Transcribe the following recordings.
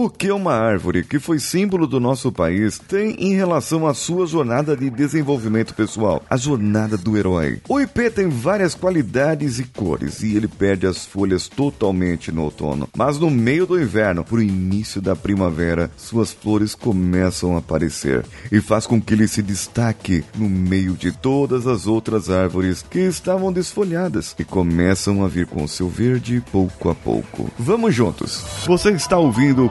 O que uma árvore, que foi símbolo do nosso país, tem em relação à sua jornada de desenvolvimento pessoal, a jornada do herói? O ipê tem várias qualidades e cores e ele perde as folhas totalmente no outono, mas no meio do inverno, pro início da primavera, suas flores começam a aparecer e faz com que ele se destaque no meio de todas as outras árvores que estavam desfolhadas e começam a vir com seu verde pouco a pouco. Vamos juntos. Você está ouvindo o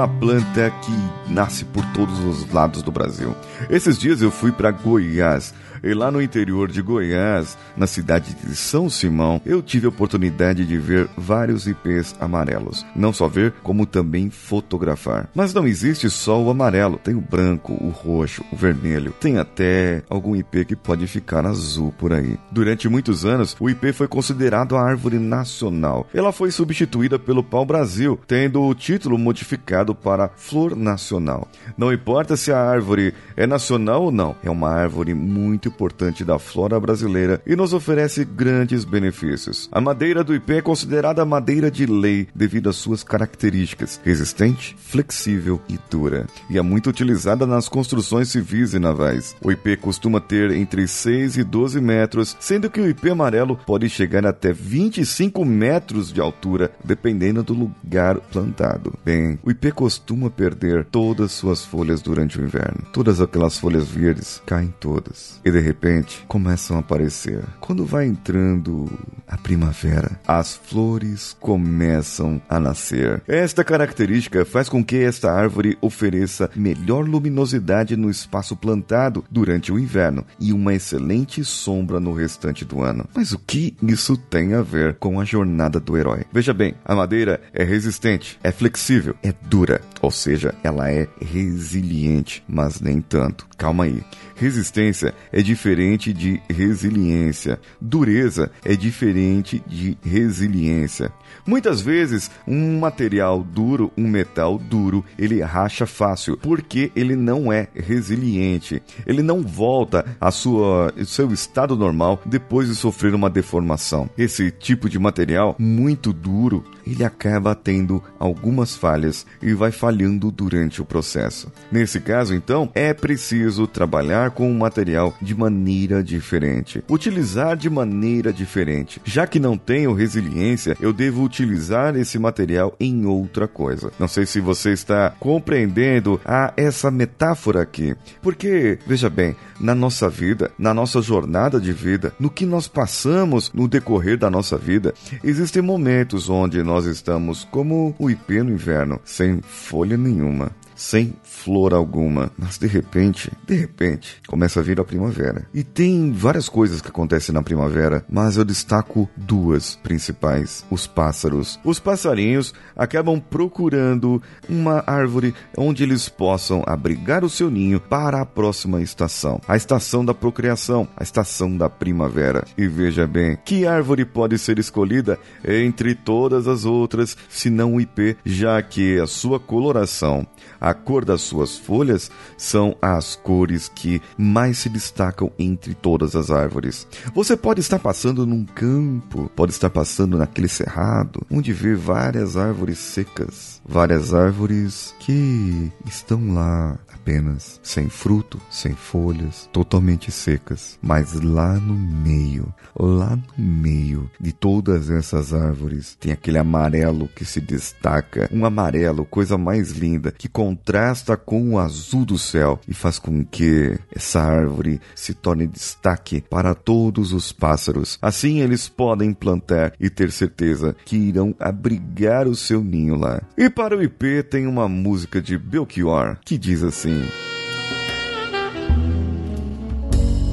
Uma planta que nasce por todos os lados do Brasil. Esses dias eu fui para Goiás e lá no interior de Goiás, na cidade de São Simão, eu tive a oportunidade de ver vários ipês amarelos. Não só ver, como também fotografar. Mas não existe só o amarelo, tem o branco, o roxo, o vermelho. Tem até algum ipê que pode ficar azul por aí. Durante muitos anos, o ipê foi considerado a árvore nacional. Ela foi substituída pelo pau-brasil, tendo o título modificado para flor nacional. Não importa se a árvore é nacional ou não, é uma árvore muito importante da flora brasileira e nos oferece grandes benefícios. A madeira do ipê é considerada madeira de lei devido às suas características: resistente, flexível e dura. E é muito utilizada nas construções civis e navais. O ipê costuma ter entre 6 e 12 metros, sendo que o ipê amarelo pode chegar até 25 metros de altura, dependendo do lugar plantado. Bem, o ipê costuma perder todas suas folhas durante o inverno. Todas aquelas folhas verdes caem todas. E de repente começam a aparecer. Quando vai entrando a primavera, as flores começam a nascer. Esta característica faz com que esta árvore ofereça melhor luminosidade no espaço plantado durante o inverno e uma excelente sombra no restante do ano. Mas o que isso tem a ver com a jornada do herói? Veja bem, a madeira é resistente, é flexível, é dura, ou seja, ela é resiliente, mas nem tanto. Calma aí. Resistência é diferente de resiliência. Dureza é diferente de resiliência. Muitas vezes, um material duro, um metal duro, ele racha fácil, porque ele não é resiliente. Ele não volta ao seu estado normal depois de sofrer uma deformação. Esse tipo de material muito duro, ele acaba tendo algumas falhas e vai falhando durante o processo. Nesse caso, então, é preciso trabalhar com o material de maneira diferente, utilizar de maneira diferente. Já que não tenho resiliência, eu devo utilizar esse material em outra coisa. Não sei se você está compreendendo a essa metáfora aqui, porque veja bem, na nossa vida, na nossa jornada de vida, no que nós passamos no decorrer da nossa vida, existem momentos onde nós estamos como o ipê no inverno, sem folha nenhuma sem flor alguma. Mas de repente, de repente, começa a vir a primavera. E tem várias coisas que acontecem na primavera, mas eu destaco duas principais: os pássaros. Os passarinhos acabam procurando uma árvore onde eles possam abrigar o seu ninho para a próxima estação, a estação da procriação, a estação da primavera. E veja bem, que árvore pode ser escolhida entre todas as outras, se não o ipê, já que a sua coloração, a cor das suas folhas são as cores que mais se destacam entre todas as árvores. Você pode estar passando num campo, pode estar passando naquele cerrado, onde vê várias árvores secas, várias árvores que estão lá apenas sem fruto, sem folhas, totalmente secas. Mas lá no meio, lá no meio de todas essas árvores, tem aquele amarelo que se destaca, um amarelo, coisa mais linda, que contrasta com o azul do céu e faz com que essa árvore se torne destaque para todos os pássaros. Assim eles podem plantar e ter certeza que irão abrigar o seu ninho lá. E para o IP tem uma música de Belchior que diz assim: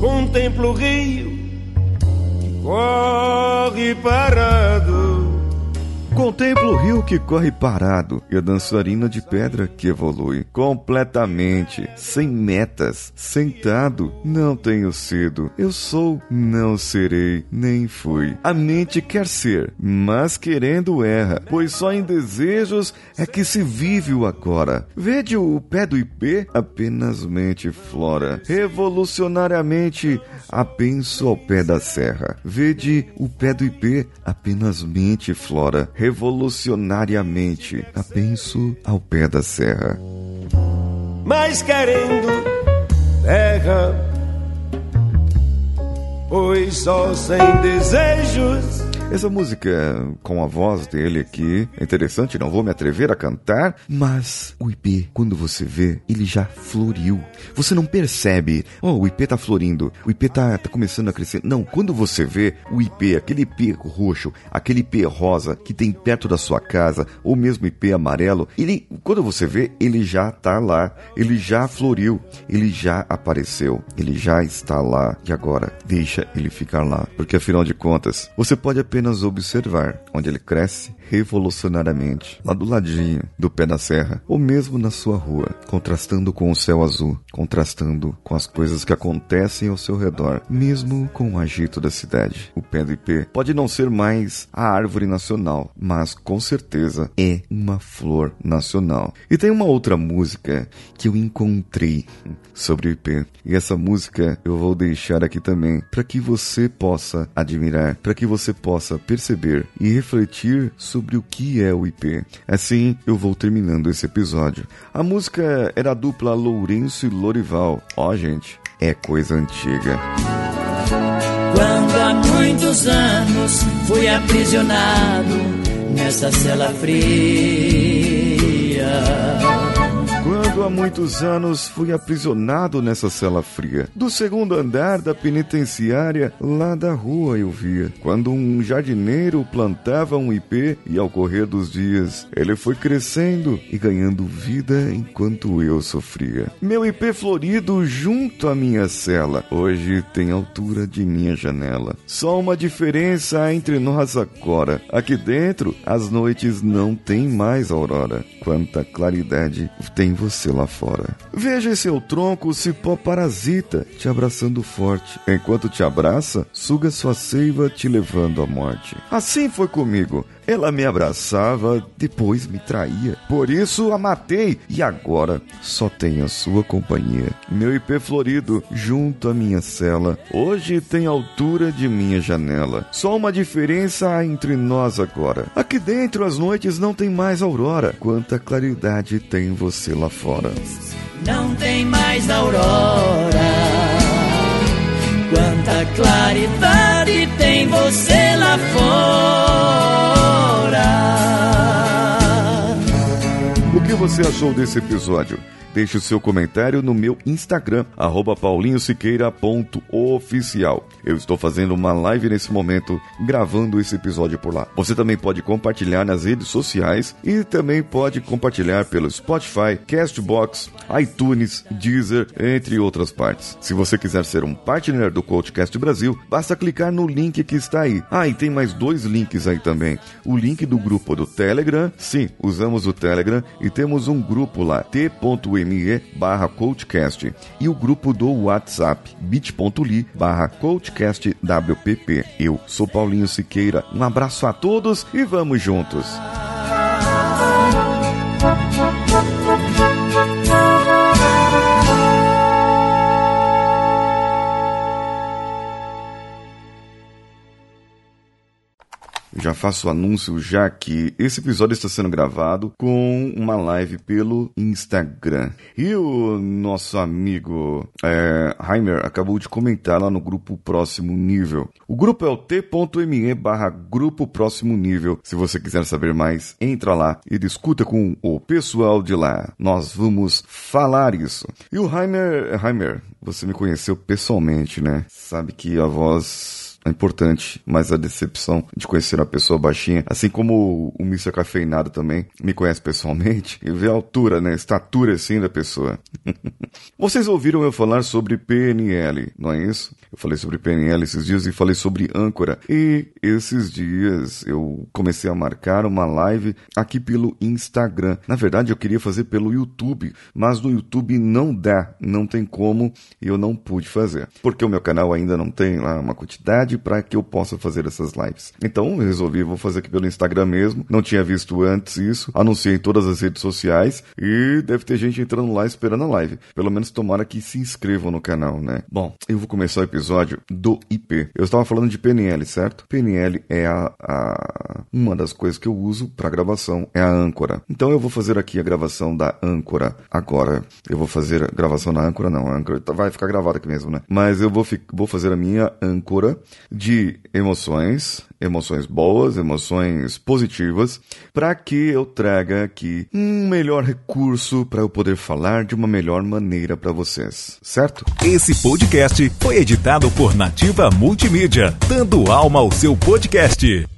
Contemplo o rio que corre parado contemplo o rio que corre parado e a dançarina de pedra que evolui completamente, sem metas, sentado. Não tenho sido, eu sou, não serei, nem fui. A mente quer ser, mas querendo erra, pois só em desejos é que se vive o agora. Vede o pé do IP, apenas mente flora. Revolucionariamente, apenso ao pé da serra. Vede o pé do IP, apenas mente flora. Apenso ao pé da serra. Mas querendo terra, pois só sem desejos essa música com a voz dele aqui é interessante, não vou me atrever a cantar, mas o IP, quando você vê, ele já floriu. Você não percebe, oh, o IP tá florindo, o IP tá, tá começando a crescer. Não, quando você vê o IP, aquele IP roxo, aquele IP rosa que tem perto da sua casa, ou mesmo IP amarelo, ele, quando você vê, ele já tá lá, ele já floriu, ele já apareceu, ele já está lá. E agora, deixa ele ficar lá, porque afinal de contas, você pode apenas apenas observar onde ele cresce revolucionariamente, lá do ladinho do pé da serra, ou mesmo na sua rua, contrastando com o céu azul, contrastando com as coisas que acontecem ao seu redor, mesmo com o agito da cidade. O pé do IP pode não ser mais a árvore nacional, mas com certeza é uma flor nacional. E tem uma outra música que eu encontrei sobre o IP, e essa música eu vou deixar aqui também para que você possa admirar, para que você possa perceber e refletir sobre sobre o que é o IP. Assim, eu vou terminando esse episódio. A música era a dupla Lourenço e Lorival. Ó, oh, gente, é coisa antiga. Quando há muitos anos fui aprisionado nessa cela fria há muitos anos fui aprisionado nessa cela fria. Do segundo andar da penitenciária, lá da rua eu via. Quando um jardineiro plantava um ipê e ao correr dos dias, ele foi crescendo e ganhando vida enquanto eu sofria. Meu ipê florido junto à minha cela, hoje tem altura de minha janela. Só uma diferença entre nós agora. Aqui dentro, as noites não têm mais aurora. Quanta claridade tem você você lá fora. Veja seu tronco, cipó parasita, te abraçando forte. Enquanto te abraça, suga sua seiva, te levando à morte. Assim foi comigo. Ela me abraçava, depois me traía. Por isso a matei e agora só tenho a sua companhia. Meu IP florido junto à minha cela, hoje tem altura de minha janela. Só uma diferença há entre nós agora. Aqui dentro as noites não tem mais aurora. Quanta claridade tem você lá fora. Não tem mais aurora. Quanta claridade tem você lá fora. O que você achou desse episódio? Deixe o seu comentário no meu Instagram, paulinhosiqueira.oficial. Eu estou fazendo uma live nesse momento, gravando esse episódio por lá. Você também pode compartilhar nas redes sociais e também pode compartilhar pelo Spotify, Castbox, iTunes, Deezer, entre outras partes. Se você quiser ser um partner do Coachcast Brasil, basta clicar no link que está aí. Ah, e tem mais dois links aí também. O link do grupo do Telegram, sim, usamos o Telegram e temos um grupo lá, t.e bit.me barra coachcast e o grupo do WhatsApp bit.ly barra coachcastwpp. Eu sou Paulinho Siqueira, um abraço a todos e vamos juntos! Já faço o anúncio já que esse episódio está sendo gravado com uma live pelo Instagram. E o nosso amigo é, Heimer acabou de comentar lá no grupo Próximo Nível. O grupo é o t.me barra Grupo Próximo Nível. Se você quiser saber mais, entra lá e discuta com o pessoal de lá. Nós vamos falar isso. E o Heimer, Heimer, você me conheceu pessoalmente, né? Sabe que a voz é importante, mas a decepção de conhecer uma pessoa baixinha, assim como o Mr. Cafeinado também me conhece pessoalmente, e vê a altura, né, estatura assim da pessoa. Vocês ouviram eu falar sobre PNL, não é isso? Eu falei sobre PNL esses dias e falei sobre âncora. E esses dias eu comecei a marcar uma live aqui pelo Instagram. Na verdade, eu queria fazer pelo YouTube, mas no YouTube não dá, não tem como e eu não pude fazer. Porque o meu canal ainda não tem lá uma quantidade para que eu possa fazer essas lives. Então eu resolvi, vou fazer aqui pelo Instagram mesmo. Não tinha visto antes isso. Anunciei em todas as redes sociais e deve ter gente entrando lá esperando a live. Pelo menos tomara que se inscrevam no canal, né? Bom, eu vou começar o episódio do IP. Eu estava falando de PNL, certo? PNL é a, a uma das coisas que eu uso para gravação, é a âncora. Então eu vou fazer aqui a gravação da âncora agora. Eu vou fazer a gravação na âncora, não, a âncora tá, vai ficar gravada aqui mesmo, né? Mas eu vou, vou fazer a minha âncora de emoções, emoções boas, emoções positivas, para que eu traga aqui um melhor recurso para eu poder falar de uma melhor maneira para vocês, certo? Esse podcast foi editado por Nativa Multimídia, dando alma ao seu podcast.